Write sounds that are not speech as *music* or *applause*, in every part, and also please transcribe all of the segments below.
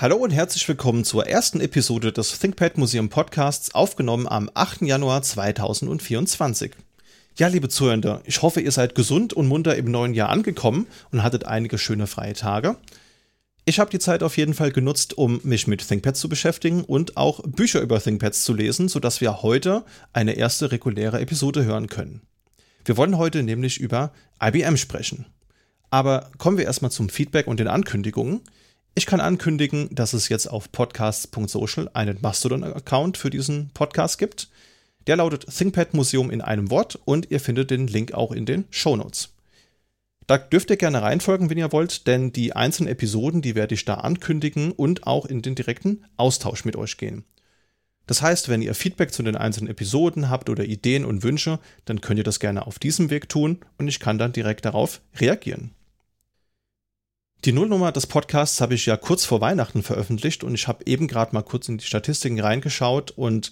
Hallo und herzlich willkommen zur ersten Episode des ThinkPad Museum Podcasts, aufgenommen am 8. Januar 2024. Ja, liebe Zuhörer, ich hoffe, ihr seid gesund und munter im neuen Jahr angekommen und hattet einige schöne freie Tage. Ich habe die Zeit auf jeden Fall genutzt, um mich mit ThinkPads zu beschäftigen und auch Bücher über ThinkPads zu lesen, sodass wir heute eine erste reguläre Episode hören können. Wir wollen heute nämlich über IBM sprechen. Aber kommen wir erstmal zum Feedback und den Ankündigungen. Ich kann ankündigen, dass es jetzt auf podcasts.social einen Mastodon-Account für diesen Podcast gibt. Der lautet ThinkPad Museum in einem Wort und ihr findet den Link auch in den Show Notes. Da dürft ihr gerne reinfolgen, wenn ihr wollt, denn die einzelnen Episoden, die werde ich da ankündigen und auch in den direkten Austausch mit euch gehen. Das heißt, wenn ihr Feedback zu den einzelnen Episoden habt oder Ideen und Wünsche, dann könnt ihr das gerne auf diesem Weg tun und ich kann dann direkt darauf reagieren. Die Nullnummer des Podcasts habe ich ja kurz vor Weihnachten veröffentlicht und ich habe eben gerade mal kurz in die Statistiken reingeschaut und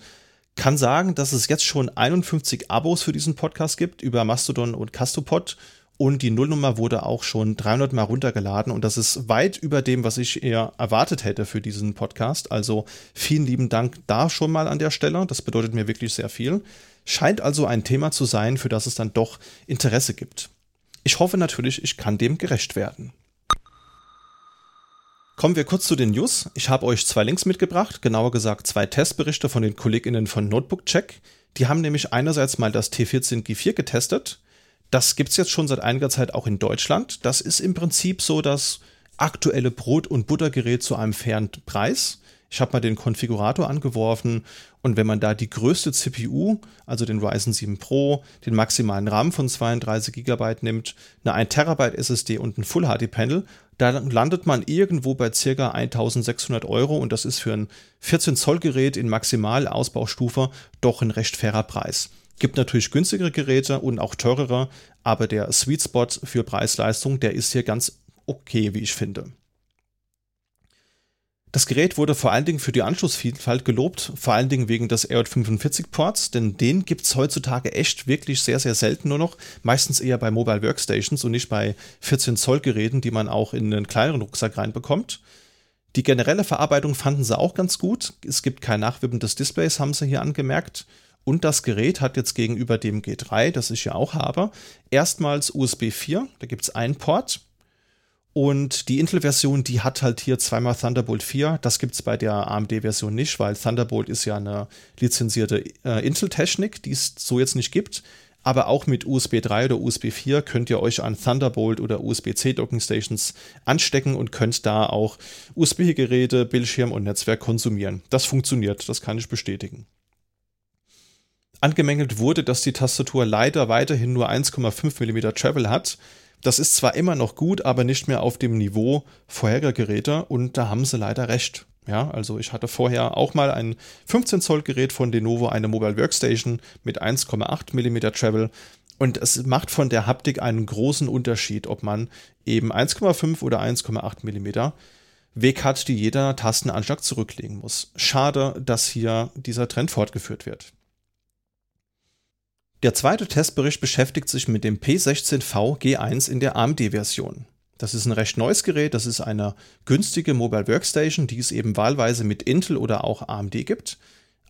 kann sagen, dass es jetzt schon 51 Abos für diesen Podcast gibt über Mastodon und Castopod und die Nullnummer wurde auch schon 300 Mal runtergeladen und das ist weit über dem, was ich eher erwartet hätte für diesen Podcast. Also vielen lieben Dank da schon mal an der Stelle. Das bedeutet mir wirklich sehr viel. Scheint also ein Thema zu sein, für das es dann doch Interesse gibt. Ich hoffe natürlich, ich kann dem gerecht werden. Kommen wir kurz zu den News. Ich habe euch zwei Links mitgebracht, genauer gesagt zwei Testberichte von den KollegInnen von Notebook Check. Die haben nämlich einerseits mal das T14 G4 getestet. Das gibt es jetzt schon seit einiger Zeit auch in Deutschland. Das ist im Prinzip so das aktuelle Brot- und Buttergerät zu einem fairen Preis. Ich habe mal den Konfigurator angeworfen und wenn man da die größte CPU, also den Ryzen 7 Pro, den maximalen RAM von 32 GB nimmt, eine 1 TB SSD und ein Full HD Panel, da landet man irgendwo bei ca. 1600 Euro und das ist für ein 14 Zoll Gerät in Maximalausbaustufe doch ein recht fairer Preis. Gibt natürlich günstigere Geräte und auch teurere, aber der Sweet Spot für Preis-Leistung, der ist hier ganz okay, wie ich finde. Das Gerät wurde vor allen Dingen für die Anschlussvielfalt gelobt, vor allen Dingen wegen des RJ45-Ports, denn den gibt es heutzutage echt wirklich sehr, sehr selten nur noch, meistens eher bei Mobile Workstations und nicht bei 14 Zoll Geräten, die man auch in einen kleineren Rucksack reinbekommt. Die generelle Verarbeitung fanden sie auch ganz gut. Es gibt kein Nachwippen des Displays, haben sie hier angemerkt. Und das Gerät hat jetzt gegenüber dem G3, das ich ja auch habe, erstmals USB 4. Da gibt es einen Port und die Intel-Version, die hat halt hier zweimal Thunderbolt 4. Das gibt es bei der AMD-Version nicht, weil Thunderbolt ist ja eine lizenzierte äh, Intel-Technik, die es so jetzt nicht gibt. Aber auch mit USB 3 oder USB 4 könnt ihr euch an Thunderbolt oder USB-C Docking Stations anstecken und könnt da auch USB-Geräte, Bildschirm und Netzwerk konsumieren. Das funktioniert, das kann ich bestätigen. Angemängelt wurde, dass die Tastatur leider weiterhin nur 1,5 mm Travel hat. Das ist zwar immer noch gut, aber nicht mehr auf dem Niveau vorheriger Geräte und da haben sie leider recht. Ja, also ich hatte vorher auch mal ein 15 Zoll Gerät von Lenovo, eine Mobile Workstation mit 1,8 mm Travel und es macht von der Haptik einen großen Unterschied, ob man eben 1,5 oder 1,8 mm Weg hat, die jeder Tastenanschlag zurücklegen muss. Schade, dass hier dieser Trend fortgeführt wird. Der zweite Testbericht beschäftigt sich mit dem P16V G1 in der AMD-Version. Das ist ein recht neues Gerät, das ist eine günstige Mobile Workstation, die es eben wahlweise mit Intel oder auch AMD gibt.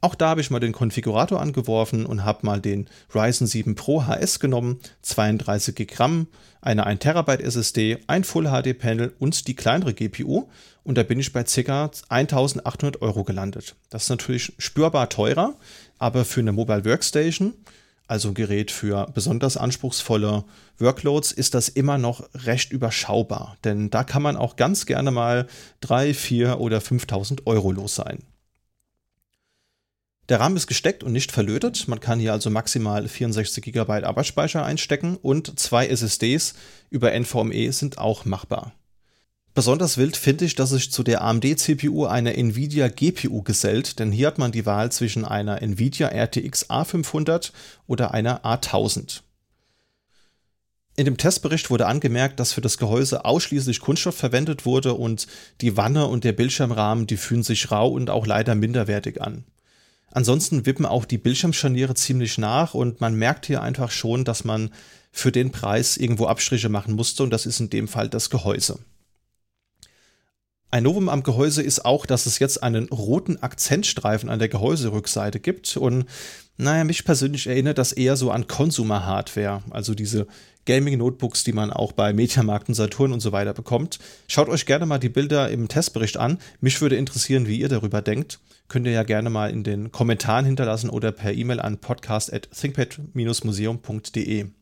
Auch da habe ich mal den Konfigurator angeworfen und habe mal den Ryzen 7 Pro HS genommen, 32 GB, eine 1 TB SSD, ein Full HD Panel und die kleinere GPU und da bin ich bei ca. 1800 Euro gelandet. Das ist natürlich spürbar teurer, aber für eine Mobile Workstation also ein Gerät für besonders anspruchsvolle Workloads, ist das immer noch recht überschaubar. Denn da kann man auch ganz gerne mal 3, 4 oder 5000 Euro los sein. Der RAM ist gesteckt und nicht verlötet. Man kann hier also maximal 64 GB Arbeitsspeicher einstecken und zwei SSDs über NVMe sind auch machbar. Besonders wild finde ich, dass sich zu der AMD-CPU eine Nvidia GPU gesellt, denn hier hat man die Wahl zwischen einer Nvidia RTX A500 oder einer A1000. In dem Testbericht wurde angemerkt, dass für das Gehäuse ausschließlich Kunststoff verwendet wurde und die Wanne und der Bildschirmrahmen, die fühlen sich rau und auch leider minderwertig an. Ansonsten wippen auch die Bildschirmscharniere ziemlich nach und man merkt hier einfach schon, dass man für den Preis irgendwo Abstriche machen musste und das ist in dem Fall das Gehäuse. Ein Novum am Gehäuse ist auch, dass es jetzt einen roten Akzentstreifen an der Gehäuserückseite gibt und naja, mich persönlich erinnert das eher so an Consumer-Hardware, also diese Gaming-Notebooks, die man auch bei Mediamarkt und Saturn und so weiter bekommt. Schaut euch gerne mal die Bilder im Testbericht an. Mich würde interessieren, wie ihr darüber denkt. Könnt ihr ja gerne mal in den Kommentaren hinterlassen oder per E-Mail an podcast.thinkpad-museum.de.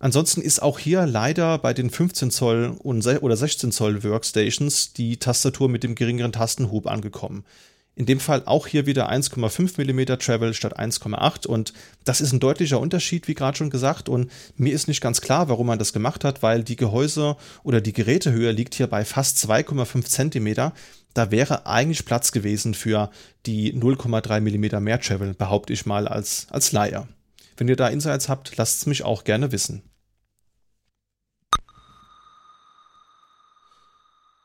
Ansonsten ist auch hier leider bei den 15 Zoll oder 16 Zoll Workstations die Tastatur mit dem geringeren Tastenhub angekommen. In dem Fall auch hier wieder 1,5 mm Travel statt 1,8 und das ist ein deutlicher Unterschied, wie gerade schon gesagt. Und mir ist nicht ganz klar, warum man das gemacht hat, weil die Gehäuse oder die Gerätehöhe liegt hier bei fast 2,5 cm. Da wäre eigentlich Platz gewesen für die 0,3 mm mehr Travel, behaupte ich mal als, als Laie. Wenn ihr da Insights habt, lasst es mich auch gerne wissen.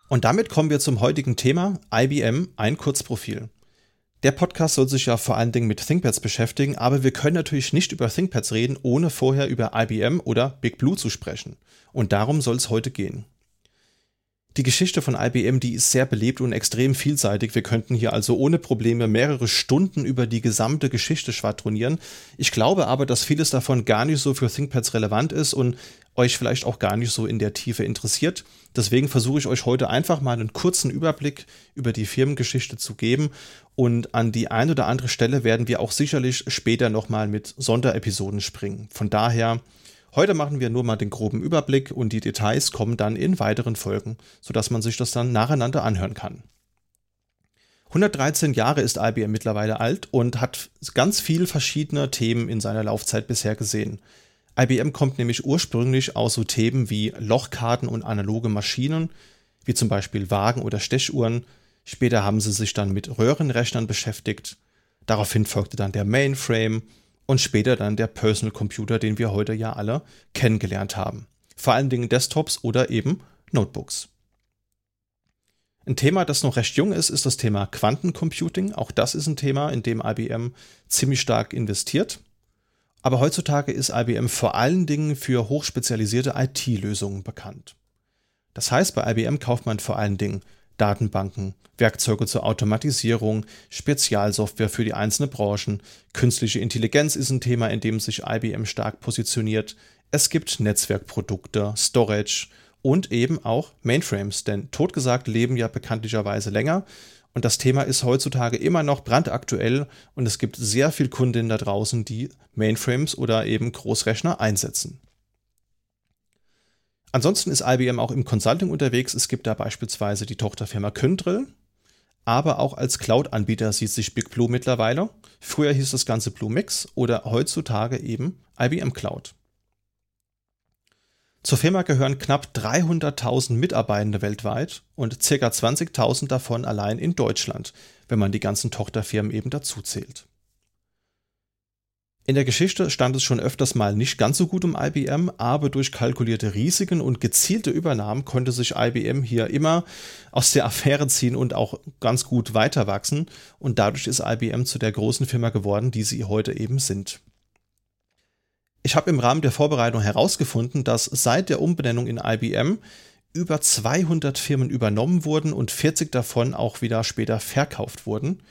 Und damit kommen wir zum heutigen Thema IBM, ein Kurzprofil. Der Podcast soll sich ja vor allen Dingen mit ThinkPads beschäftigen, aber wir können natürlich nicht über ThinkPads reden, ohne vorher über IBM oder Big Blue zu sprechen. Und darum soll es heute gehen. Die Geschichte von IBM, die ist sehr belebt und extrem vielseitig. Wir könnten hier also ohne Probleme mehrere Stunden über die gesamte Geschichte schwadronieren. Ich glaube aber, dass vieles davon gar nicht so für ThinkPads relevant ist und euch vielleicht auch gar nicht so in der Tiefe interessiert. Deswegen versuche ich euch heute einfach mal einen kurzen Überblick über die Firmengeschichte zu geben und an die eine oder andere Stelle werden wir auch sicherlich später nochmal mit Sonderepisoden springen. Von daher Heute machen wir nur mal den groben Überblick und die Details kommen dann in weiteren Folgen, sodass man sich das dann nacheinander anhören kann. 113 Jahre ist IBM mittlerweile alt und hat ganz viel verschiedene Themen in seiner Laufzeit bisher gesehen. IBM kommt nämlich ursprünglich aus so Themen wie Lochkarten und analoge Maschinen, wie zum Beispiel Wagen oder Stechuhren. Später haben sie sich dann mit Röhrenrechnern beschäftigt. Daraufhin folgte dann der Mainframe und später dann der Personal Computer, den wir heute ja alle kennengelernt haben. Vor allen Dingen Desktops oder eben Notebooks. Ein Thema, das noch recht jung ist, ist das Thema Quantencomputing. Auch das ist ein Thema, in dem IBM ziemlich stark investiert. Aber heutzutage ist IBM vor allen Dingen für hochspezialisierte IT-Lösungen bekannt. Das heißt, bei IBM kauft man vor allen Dingen Datenbanken, Werkzeuge zur Automatisierung, Spezialsoftware für die einzelnen Branchen. Künstliche Intelligenz ist ein Thema, in dem sich IBM stark positioniert. Es gibt Netzwerkprodukte, Storage und eben auch Mainframes, denn totgesagt leben ja bekanntlicherweise länger. Und das Thema ist heutzutage immer noch brandaktuell und es gibt sehr viele Kundinnen da draußen, die Mainframes oder eben Großrechner einsetzen. Ansonsten ist IBM auch im Consulting unterwegs. Es gibt da beispielsweise die Tochterfirma Kyndryl, aber auch als Cloud-Anbieter sieht sich Big Blue mittlerweile. Früher hieß das Ganze Blue Mix oder heutzutage eben IBM Cloud. Zur Firma gehören knapp 300.000 Mitarbeitende weltweit und ca. 20.000 davon allein in Deutschland, wenn man die ganzen Tochterfirmen eben dazu zählt. In der Geschichte stand es schon öfters mal nicht ganz so gut um IBM, aber durch kalkulierte Risiken und gezielte Übernahmen konnte sich IBM hier immer aus der Affäre ziehen und auch ganz gut weiter wachsen und dadurch ist IBM zu der großen Firma geworden, die sie heute eben sind. Ich habe im Rahmen der Vorbereitung herausgefunden, dass seit der Umbenennung in IBM über 200 Firmen übernommen wurden und 40 davon auch wieder später verkauft wurden.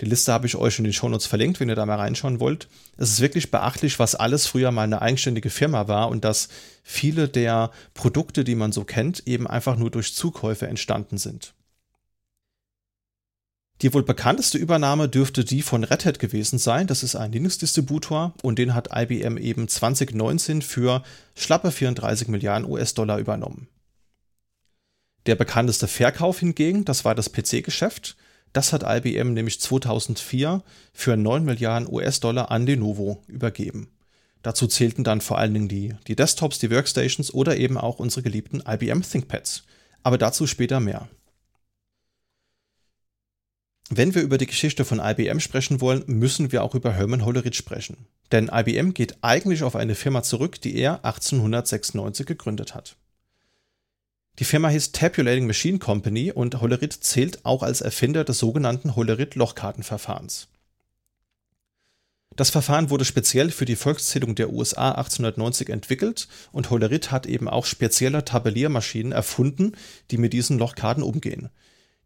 Die Liste habe ich euch in den Shownotes verlinkt, wenn ihr da mal reinschauen wollt. Es ist wirklich beachtlich, was alles früher mal eine eigenständige Firma war und dass viele der Produkte, die man so kennt, eben einfach nur durch Zukäufe entstanden sind. Die wohl bekannteste Übernahme dürfte die von Red Hat gewesen sein. Das ist ein Linux-Distributor und den hat IBM eben 2019 für schlappe 34 Milliarden US-Dollar übernommen. Der bekannteste Verkauf hingegen, das war das PC-Geschäft. Das hat IBM nämlich 2004 für 9 Milliarden US-Dollar an Lenovo übergeben. Dazu zählten dann vor allen Dingen die, die Desktops, die Workstations oder eben auch unsere geliebten IBM ThinkPads. Aber dazu später mehr. Wenn wir über die Geschichte von IBM sprechen wollen, müssen wir auch über Herman Hollerith sprechen. Denn IBM geht eigentlich auf eine Firma zurück, die er 1896 gegründet hat. Die Firma hieß Tabulating Machine Company und Hollerith zählt auch als Erfinder des sogenannten Hollerith-Lochkartenverfahrens. Das Verfahren wurde speziell für die Volkszählung der USA 1890 entwickelt und Hollerith hat eben auch spezielle Tabelliermaschinen erfunden, die mit diesen Lochkarten umgehen.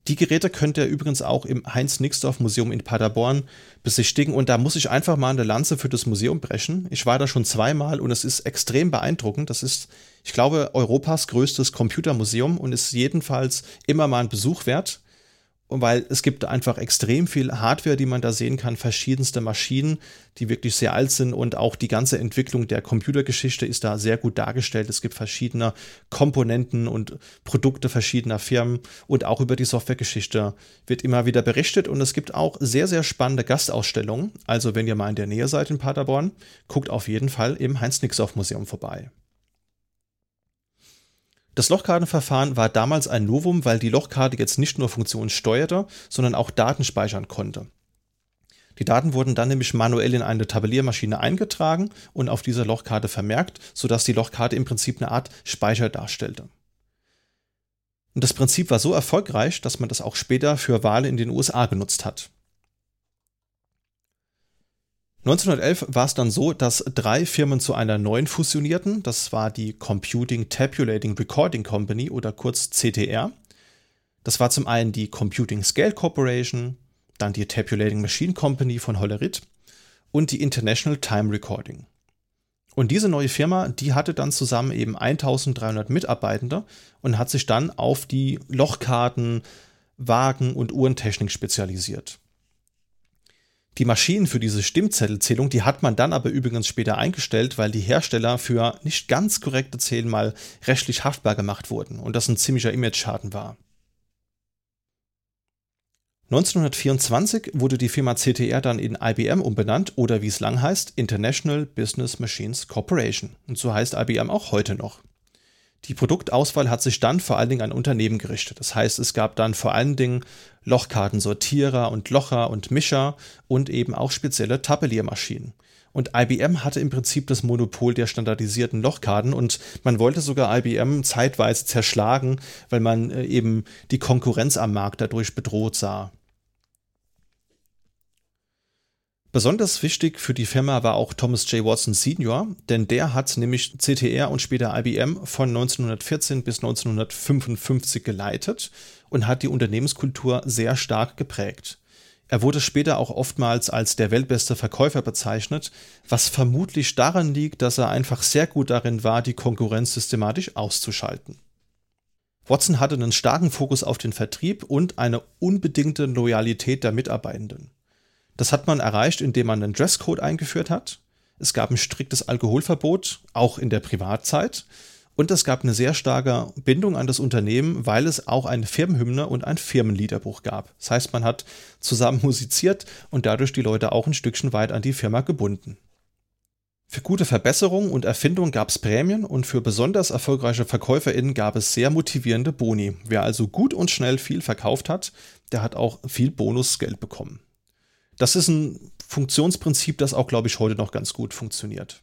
Die Geräte könnt ihr übrigens auch im Heinz-Nixdorf-Museum in Paderborn besichtigen und da muss ich einfach mal eine Lanze für das Museum brechen. Ich war da schon zweimal und es ist extrem beeindruckend. Das ist, ich glaube, Europas größtes Computermuseum und ist jedenfalls immer mal ein Besuch wert weil es gibt einfach extrem viel Hardware, die man da sehen kann, verschiedenste Maschinen, die wirklich sehr alt sind und auch die ganze Entwicklung der Computergeschichte ist da sehr gut dargestellt. Es gibt verschiedene Komponenten und Produkte verschiedener Firmen und auch über die Softwaregeschichte wird immer wieder berichtet und es gibt auch sehr, sehr spannende Gastausstellungen. Also wenn ihr mal in der Nähe seid in Paderborn, guckt auf jeden Fall im Heinz-Nixdorf-Museum vorbei. Das Lochkartenverfahren war damals ein Novum, weil die Lochkarte jetzt nicht nur Funktionen steuerte, sondern auch Daten speichern konnte. Die Daten wurden dann nämlich manuell in eine Tabelliermaschine eingetragen und auf dieser Lochkarte vermerkt, sodass die Lochkarte im Prinzip eine Art Speicher darstellte. Und das Prinzip war so erfolgreich, dass man das auch später für Wahlen in den USA genutzt hat. 1911 war es dann so, dass drei Firmen zu einer neuen fusionierten. Das war die Computing Tabulating Recording Company oder kurz CTR. Das war zum einen die Computing Scale Corporation, dann die Tabulating Machine Company von Hollerith und die International Time Recording. Und diese neue Firma, die hatte dann zusammen eben 1300 Mitarbeitende und hat sich dann auf die Lochkarten, Wagen und Uhrentechnik spezialisiert. Die Maschinen für diese Stimmzettelzählung, die hat man dann aber übrigens später eingestellt, weil die Hersteller für nicht ganz korrekte Zählen mal rechtlich haftbar gemacht wurden und das ein ziemlicher Image-Schaden war. 1924 wurde die Firma CTR dann in IBM umbenannt oder wie es lang heißt, International Business Machines Corporation. Und so heißt IBM auch heute noch. Die Produktauswahl hat sich dann vor allen Dingen an Unternehmen gerichtet. Das heißt, es gab dann vor allen Dingen Lochkartensortierer und Locher und Mischer und eben auch spezielle Tabelliermaschinen. Und IBM hatte im Prinzip das Monopol der standardisierten Lochkarten und man wollte sogar IBM zeitweise zerschlagen, weil man äh, eben die Konkurrenz am Markt dadurch bedroht sah. Besonders wichtig für die Firma war auch Thomas J. Watson Sr., denn der hat nämlich CTR und später IBM von 1914 bis 1955 geleitet und hat die Unternehmenskultur sehr stark geprägt. Er wurde später auch oftmals als der weltbeste Verkäufer bezeichnet, was vermutlich daran liegt, dass er einfach sehr gut darin war, die Konkurrenz systematisch auszuschalten. Watson hatte einen starken Fokus auf den Vertrieb und eine unbedingte Loyalität der Mitarbeitenden. Das hat man erreicht, indem man einen Dresscode eingeführt hat. Es gab ein striktes Alkoholverbot, auch in der Privatzeit. Und es gab eine sehr starke Bindung an das Unternehmen, weil es auch eine Firmenhymne und ein Firmenliederbuch gab. Das heißt, man hat zusammen *laughs* musiziert und dadurch die Leute auch ein Stückchen weit an die Firma gebunden. Für gute Verbesserungen und Erfindungen gab es Prämien und für besonders erfolgreiche VerkäuferInnen gab es sehr motivierende Boni. Wer also gut und schnell viel verkauft hat, der hat auch viel Bonusgeld bekommen. Das ist ein Funktionsprinzip, das auch, glaube ich, heute noch ganz gut funktioniert.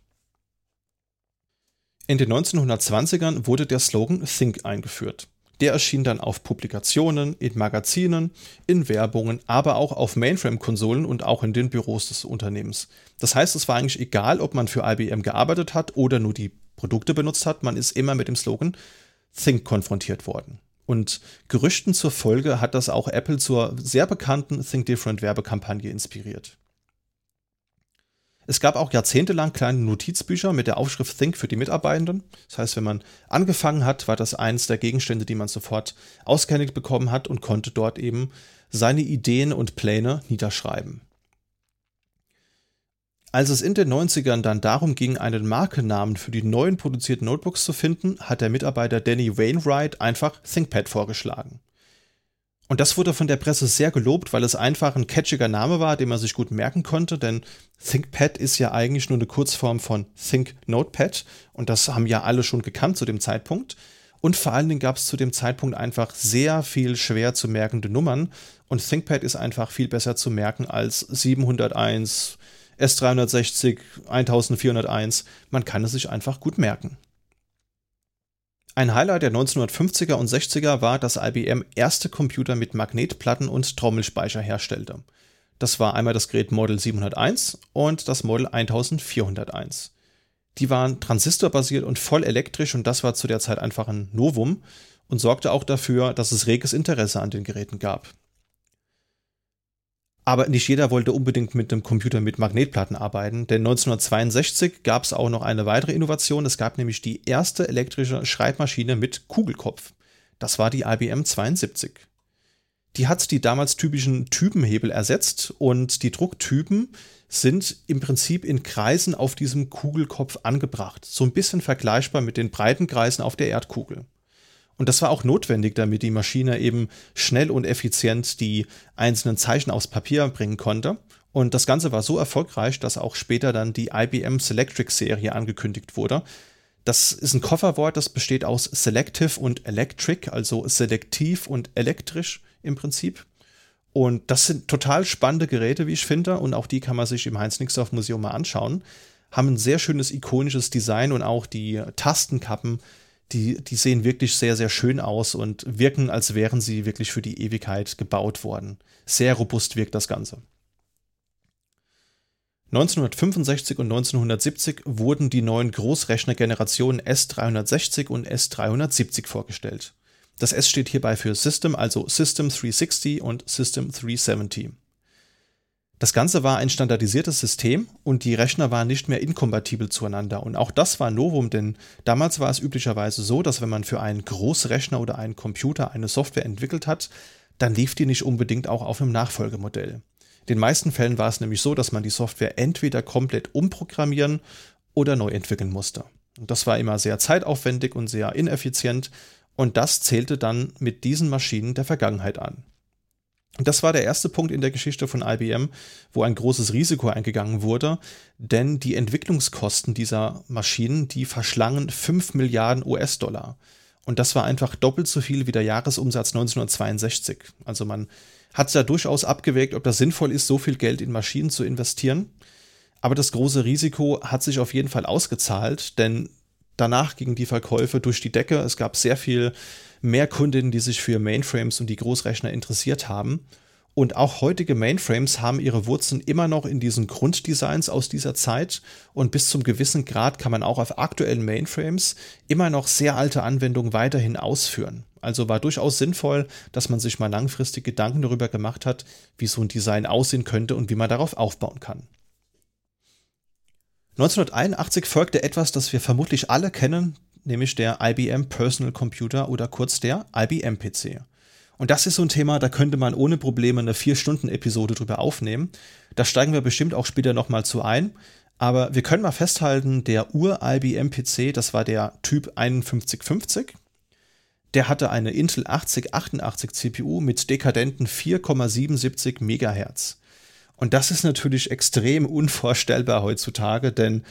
In den 1920ern wurde der Slogan Think eingeführt. Der erschien dann auf Publikationen, in Magazinen, in Werbungen, aber auch auf Mainframe-Konsolen und auch in den Büros des Unternehmens. Das heißt, es war eigentlich egal, ob man für IBM gearbeitet hat oder nur die Produkte benutzt hat, man ist immer mit dem Slogan Think konfrontiert worden. Und Gerüchten zur Folge hat das auch Apple zur sehr bekannten Think Different Werbekampagne inspiriert. Es gab auch jahrzehntelang kleine Notizbücher mit der Aufschrift Think für die Mitarbeitenden. Das heißt, wenn man angefangen hat, war das eins der Gegenstände, die man sofort ausgehändigt bekommen hat und konnte dort eben seine Ideen und Pläne niederschreiben. Als es in den 90ern dann darum ging, einen Markennamen für die neuen produzierten Notebooks zu finden, hat der Mitarbeiter Danny Wainwright einfach ThinkPad vorgeschlagen. Und das wurde von der Presse sehr gelobt, weil es einfach ein catchiger Name war, den man sich gut merken konnte, denn ThinkPad ist ja eigentlich nur eine Kurzform von Think Notepad und das haben ja alle schon gekannt zu dem Zeitpunkt. Und vor allen Dingen gab es zu dem Zeitpunkt einfach sehr viel schwer zu merkende Nummern und ThinkPad ist einfach viel besser zu merken als 701, S360, 1401, man kann es sich einfach gut merken. Ein Highlight der 1950er und 60er war, dass IBM erste Computer mit Magnetplatten und Trommelspeicher herstellte. Das war einmal das Gerät Model 701 und das Model 1401. Die waren transistorbasiert und voll elektrisch und das war zu der Zeit einfach ein Novum und sorgte auch dafür, dass es reges Interesse an den Geräten gab. Aber nicht jeder wollte unbedingt mit einem Computer mit Magnetplatten arbeiten, denn 1962 gab es auch noch eine weitere Innovation. Es gab nämlich die erste elektrische Schreibmaschine mit Kugelkopf. Das war die IBM 72. Die hat die damals typischen Typenhebel ersetzt und die Drucktypen sind im Prinzip in Kreisen auf diesem Kugelkopf angebracht. So ein bisschen vergleichbar mit den breiten Kreisen auf der Erdkugel. Und das war auch notwendig, damit die Maschine eben schnell und effizient die einzelnen Zeichen aufs Papier bringen konnte. Und das Ganze war so erfolgreich, dass auch später dann die IBM Selectric-Serie angekündigt wurde. Das ist ein Kofferwort, das besteht aus Selective und Electric, also selektiv und elektrisch im Prinzip. Und das sind total spannende Geräte, wie ich finde. Und auch die kann man sich im Heinz-Nixdorf Museum mal anschauen. Haben ein sehr schönes ikonisches Design und auch die Tastenkappen die, die sehen wirklich sehr, sehr schön aus und wirken, als wären sie wirklich für die Ewigkeit gebaut worden. Sehr robust wirkt das Ganze. 1965 und 1970 wurden die neuen Großrechnergenerationen S360 und S370 vorgestellt. Das S steht hierbei für System, also System 360 und System 370. Das Ganze war ein standardisiertes System und die Rechner waren nicht mehr inkompatibel zueinander. Und auch das war Novum, denn damals war es üblicherweise so, dass wenn man für einen Großrechner oder einen Computer eine Software entwickelt hat, dann lief die nicht unbedingt auch auf einem Nachfolgemodell. In den meisten Fällen war es nämlich so, dass man die Software entweder komplett umprogrammieren oder neu entwickeln musste. Und das war immer sehr zeitaufwendig und sehr ineffizient und das zählte dann mit diesen Maschinen der Vergangenheit an. Das war der erste Punkt in der Geschichte von IBM, wo ein großes Risiko eingegangen wurde, denn die Entwicklungskosten dieser Maschinen, die verschlangen 5 Milliarden US-Dollar. Und das war einfach doppelt so viel wie der Jahresumsatz 1962. Also man hat ja durchaus abgewägt, ob das sinnvoll ist, so viel Geld in Maschinen zu investieren. Aber das große Risiko hat sich auf jeden Fall ausgezahlt, denn danach gingen die Verkäufe durch die Decke. Es gab sehr viel mehr Kundinnen, die sich für Mainframes und die Großrechner interessiert haben. Und auch heutige Mainframes haben ihre Wurzeln immer noch in diesen Grunddesigns aus dieser Zeit. Und bis zum gewissen Grad kann man auch auf aktuellen Mainframes immer noch sehr alte Anwendungen weiterhin ausführen. Also war durchaus sinnvoll, dass man sich mal langfristig Gedanken darüber gemacht hat, wie so ein Design aussehen könnte und wie man darauf aufbauen kann. 1981 folgte etwas, das wir vermutlich alle kennen, nämlich der IBM Personal Computer oder kurz der IBM PC. Und das ist so ein Thema, da könnte man ohne Probleme eine 4-Stunden-Episode drüber aufnehmen. Da steigen wir bestimmt auch später nochmal zu ein. Aber wir können mal festhalten, der Ur-IBM PC, das war der Typ 5150. Der hatte eine Intel 8088 CPU mit dekadenten 4,77 MHz. Und das ist natürlich extrem unvorstellbar heutzutage, denn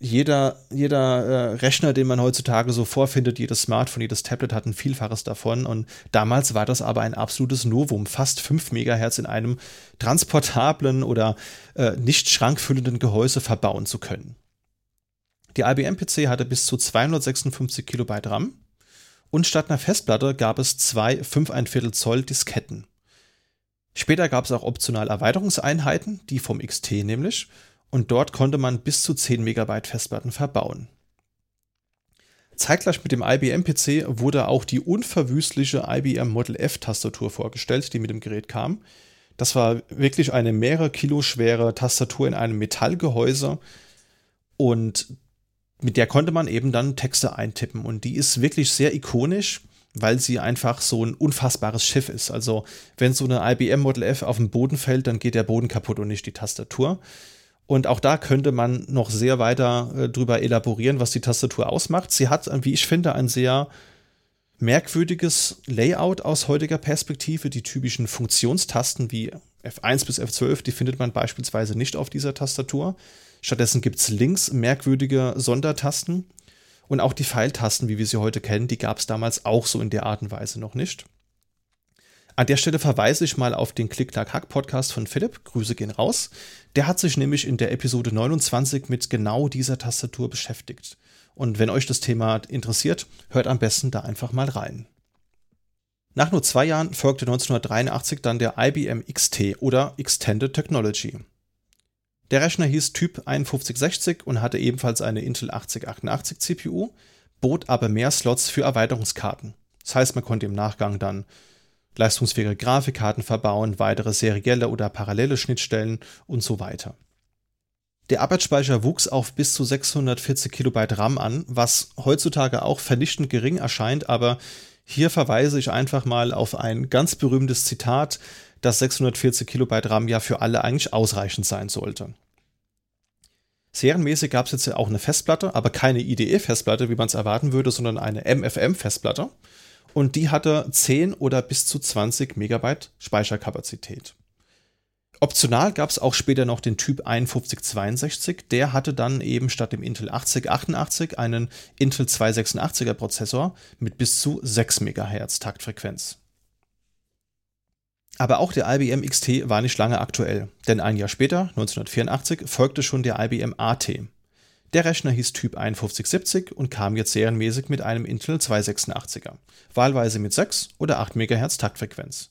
jeder, jeder äh, Rechner, den man heutzutage so vorfindet, jedes Smartphone, jedes Tablet hat ein Vielfaches davon. Und damals war das aber ein absolutes Novum, fast 5 Megahertz in einem transportablen oder äh, nicht schrankfüllenden Gehäuse verbauen zu können. Die IBM-PC hatte bis zu 256 Kilobyte RAM und statt einer Festplatte gab es zwei 5,1 Zoll Disketten. Später gab es auch optional Erweiterungseinheiten, die vom XT nämlich, und dort konnte man bis zu 10 Megabyte Festplatten verbauen. Zeitgleich mit dem IBM-PC wurde auch die unverwüstliche IBM Model F-Tastatur vorgestellt, die mit dem Gerät kam. Das war wirklich eine mehrere Kilo schwere Tastatur in einem Metallgehäuse und mit der konnte man eben dann Texte eintippen und die ist wirklich sehr ikonisch, weil sie einfach so ein unfassbares Schiff ist. Also wenn so eine IBM Model F auf den Boden fällt, dann geht der Boden kaputt und nicht die Tastatur. Und auch da könnte man noch sehr weiter äh, drüber elaborieren, was die Tastatur ausmacht. Sie hat, wie ich finde, ein sehr merkwürdiges Layout aus heutiger Perspektive. Die typischen Funktionstasten wie F1 bis F12, die findet man beispielsweise nicht auf dieser Tastatur. Stattdessen gibt es links merkwürdige Sondertasten. Und auch die Pfeiltasten, wie wir sie heute kennen, die gab es damals auch so in der Art und Weise noch nicht. An der Stelle verweise ich mal auf den Klick-Klack-Hack-Podcast von Philipp. Grüße gehen raus. Der hat sich nämlich in der Episode 29 mit genau dieser Tastatur beschäftigt. Und wenn euch das Thema interessiert, hört am besten da einfach mal rein. Nach nur zwei Jahren folgte 1983 dann der IBM XT oder Extended Technology. Der Rechner hieß Typ 5160 und hatte ebenfalls eine Intel 8088 CPU, bot aber mehr Slots für Erweiterungskarten. Das heißt, man konnte im Nachgang dann leistungsfähige Grafikkarten verbauen, weitere serielle oder parallele Schnittstellen und so weiter. Der Arbeitsspeicher wuchs auf bis zu 640 Kilobyte RAM an, was heutzutage auch vernichtend gering erscheint, aber hier verweise ich einfach mal auf ein ganz berühmtes Zitat, dass 640 Kilobyte RAM ja für alle eigentlich ausreichend sein sollte. Serienmäßig gab es jetzt auch eine Festplatte, aber keine IDE-Festplatte, wie man es erwarten würde, sondern eine MFM-Festplatte. Und die hatte 10 oder bis zu 20 Megabyte Speicherkapazität. Optional gab es auch später noch den Typ 5162, der hatte dann eben statt dem Intel 8088 einen Intel 286er Prozessor mit bis zu 6 MHz Taktfrequenz. Aber auch der IBM XT war nicht lange aktuell, denn ein Jahr später, 1984, folgte schon der IBM AT. Der Rechner hieß Typ 5170 und kam jetzt serienmäßig mit einem Intel 286er, wahlweise mit 6 oder 8 MHz Taktfrequenz.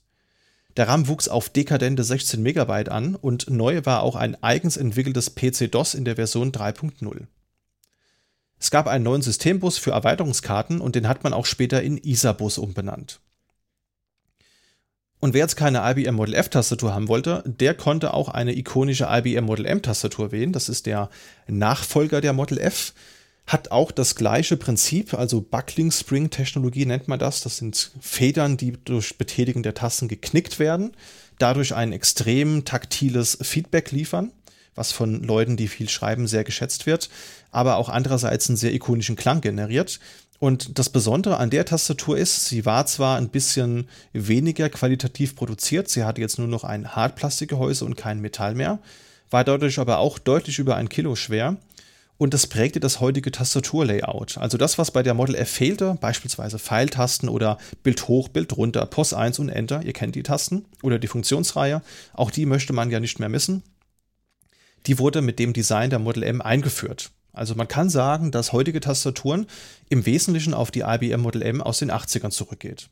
Der RAM wuchs auf dekadente 16 MB an und neu war auch ein eigens entwickeltes PC-DOS in der Version 3.0. Es gab einen neuen Systembus für Erweiterungskarten und den hat man auch später in ISA-Bus umbenannt. Und wer jetzt keine IBM Model F-Tastatur haben wollte, der konnte auch eine ikonische IBM Model M-Tastatur wählen. Das ist der Nachfolger der Model F hat auch das gleiche Prinzip, also Buckling Spring Technologie nennt man das. Das sind Federn, die durch Betätigen der Tasten geknickt werden, dadurch ein extrem taktiles Feedback liefern, was von Leuten, die viel schreiben, sehr geschätzt wird, aber auch andererseits einen sehr ikonischen Klang generiert. Und das Besondere an der Tastatur ist, sie war zwar ein bisschen weniger qualitativ produziert, sie hatte jetzt nur noch ein Hartplastikgehäuse und kein Metall mehr, war dadurch aber auch deutlich über ein Kilo schwer und das prägte das heutige Tastaturlayout. Also das, was bei der Model F fehlte, beispielsweise Pfeiltasten oder Bild hoch, Bild runter, POS 1 und Enter, ihr kennt die Tasten oder die Funktionsreihe, auch die möchte man ja nicht mehr missen. Die wurde mit dem Design der Model M eingeführt. Also man kann sagen, dass heutige Tastaturen im Wesentlichen auf die IBM Model M aus den 80ern zurückgeht.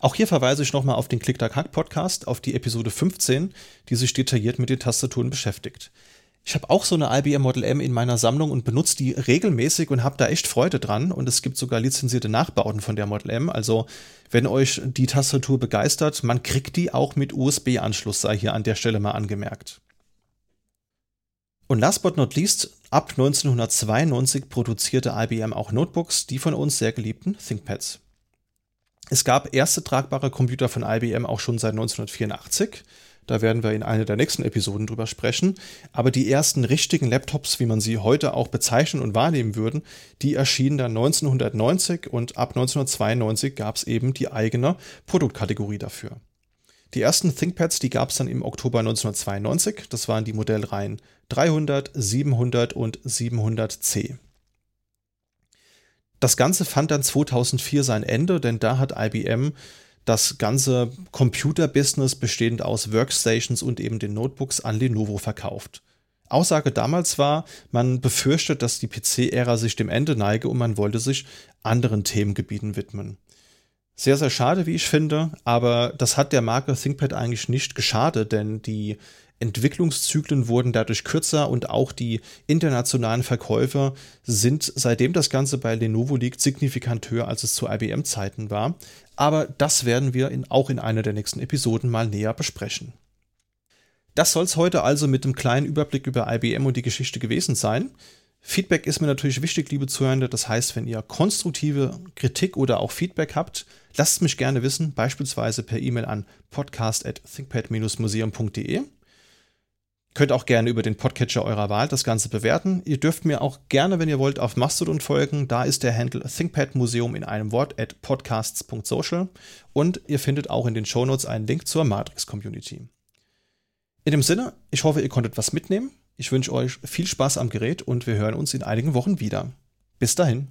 Auch hier verweise ich nochmal auf den Click-Tack-Hack-Podcast, auf die Episode 15, die sich detailliert mit den Tastaturen beschäftigt. Ich habe auch so eine IBM Model M in meiner Sammlung und benutze die regelmäßig und habe da echt Freude dran. Und es gibt sogar lizenzierte Nachbauten von der Model M. Also wenn euch die Tastatur begeistert, man kriegt die auch mit USB-Anschluss, sei hier an der Stelle mal angemerkt. Und last but not least, ab 1992 produzierte IBM auch Notebooks, die von uns sehr geliebten ThinkPads. Es gab erste tragbare Computer von IBM auch schon seit 1984. Da werden wir in einer der nächsten Episoden drüber sprechen. Aber die ersten richtigen Laptops, wie man sie heute auch bezeichnen und wahrnehmen würden, die erschienen dann 1990 und ab 1992 gab es eben die eigene Produktkategorie dafür. Die ersten ThinkPads, die gab es dann im Oktober 1992. Das waren die Modellreihen 300, 700 und 700C. Das Ganze fand dann 2004 sein Ende, denn da hat IBM das ganze Computer-Business bestehend aus Workstations und eben den Notebooks an Lenovo verkauft. Aussage damals war, man befürchtet, dass die PC-Ära sich dem Ende neige und man wollte sich anderen Themengebieten widmen. Sehr, sehr schade, wie ich finde, aber das hat der Marke ThinkPad eigentlich nicht geschadet, denn die Entwicklungszyklen wurden dadurch kürzer und auch die internationalen Verkäufe sind, seitdem das Ganze bei Lenovo liegt, signifikant höher, als es zu IBM-Zeiten war. Aber das werden wir in, auch in einer der nächsten Episoden mal näher besprechen. Das soll es heute also mit einem kleinen Überblick über IBM und die Geschichte gewesen sein. Feedback ist mir natürlich wichtig, liebe Zuhörende. Das heißt, wenn ihr konstruktive Kritik oder auch Feedback habt, lasst mich gerne wissen, beispielsweise per E-Mail an podcast.thinkpad-museum.de. Könnt auch gerne über den Podcatcher eurer Wahl das Ganze bewerten. Ihr dürft mir auch gerne, wenn ihr wollt, auf Mastodon folgen. Da ist der Handle ThinkPad Museum in einem Wort at podcasts.social. Und ihr findet auch in den Shownotes einen Link zur Matrix Community. In dem Sinne, ich hoffe, ihr konntet was mitnehmen. Ich wünsche euch viel Spaß am Gerät und wir hören uns in einigen Wochen wieder. Bis dahin.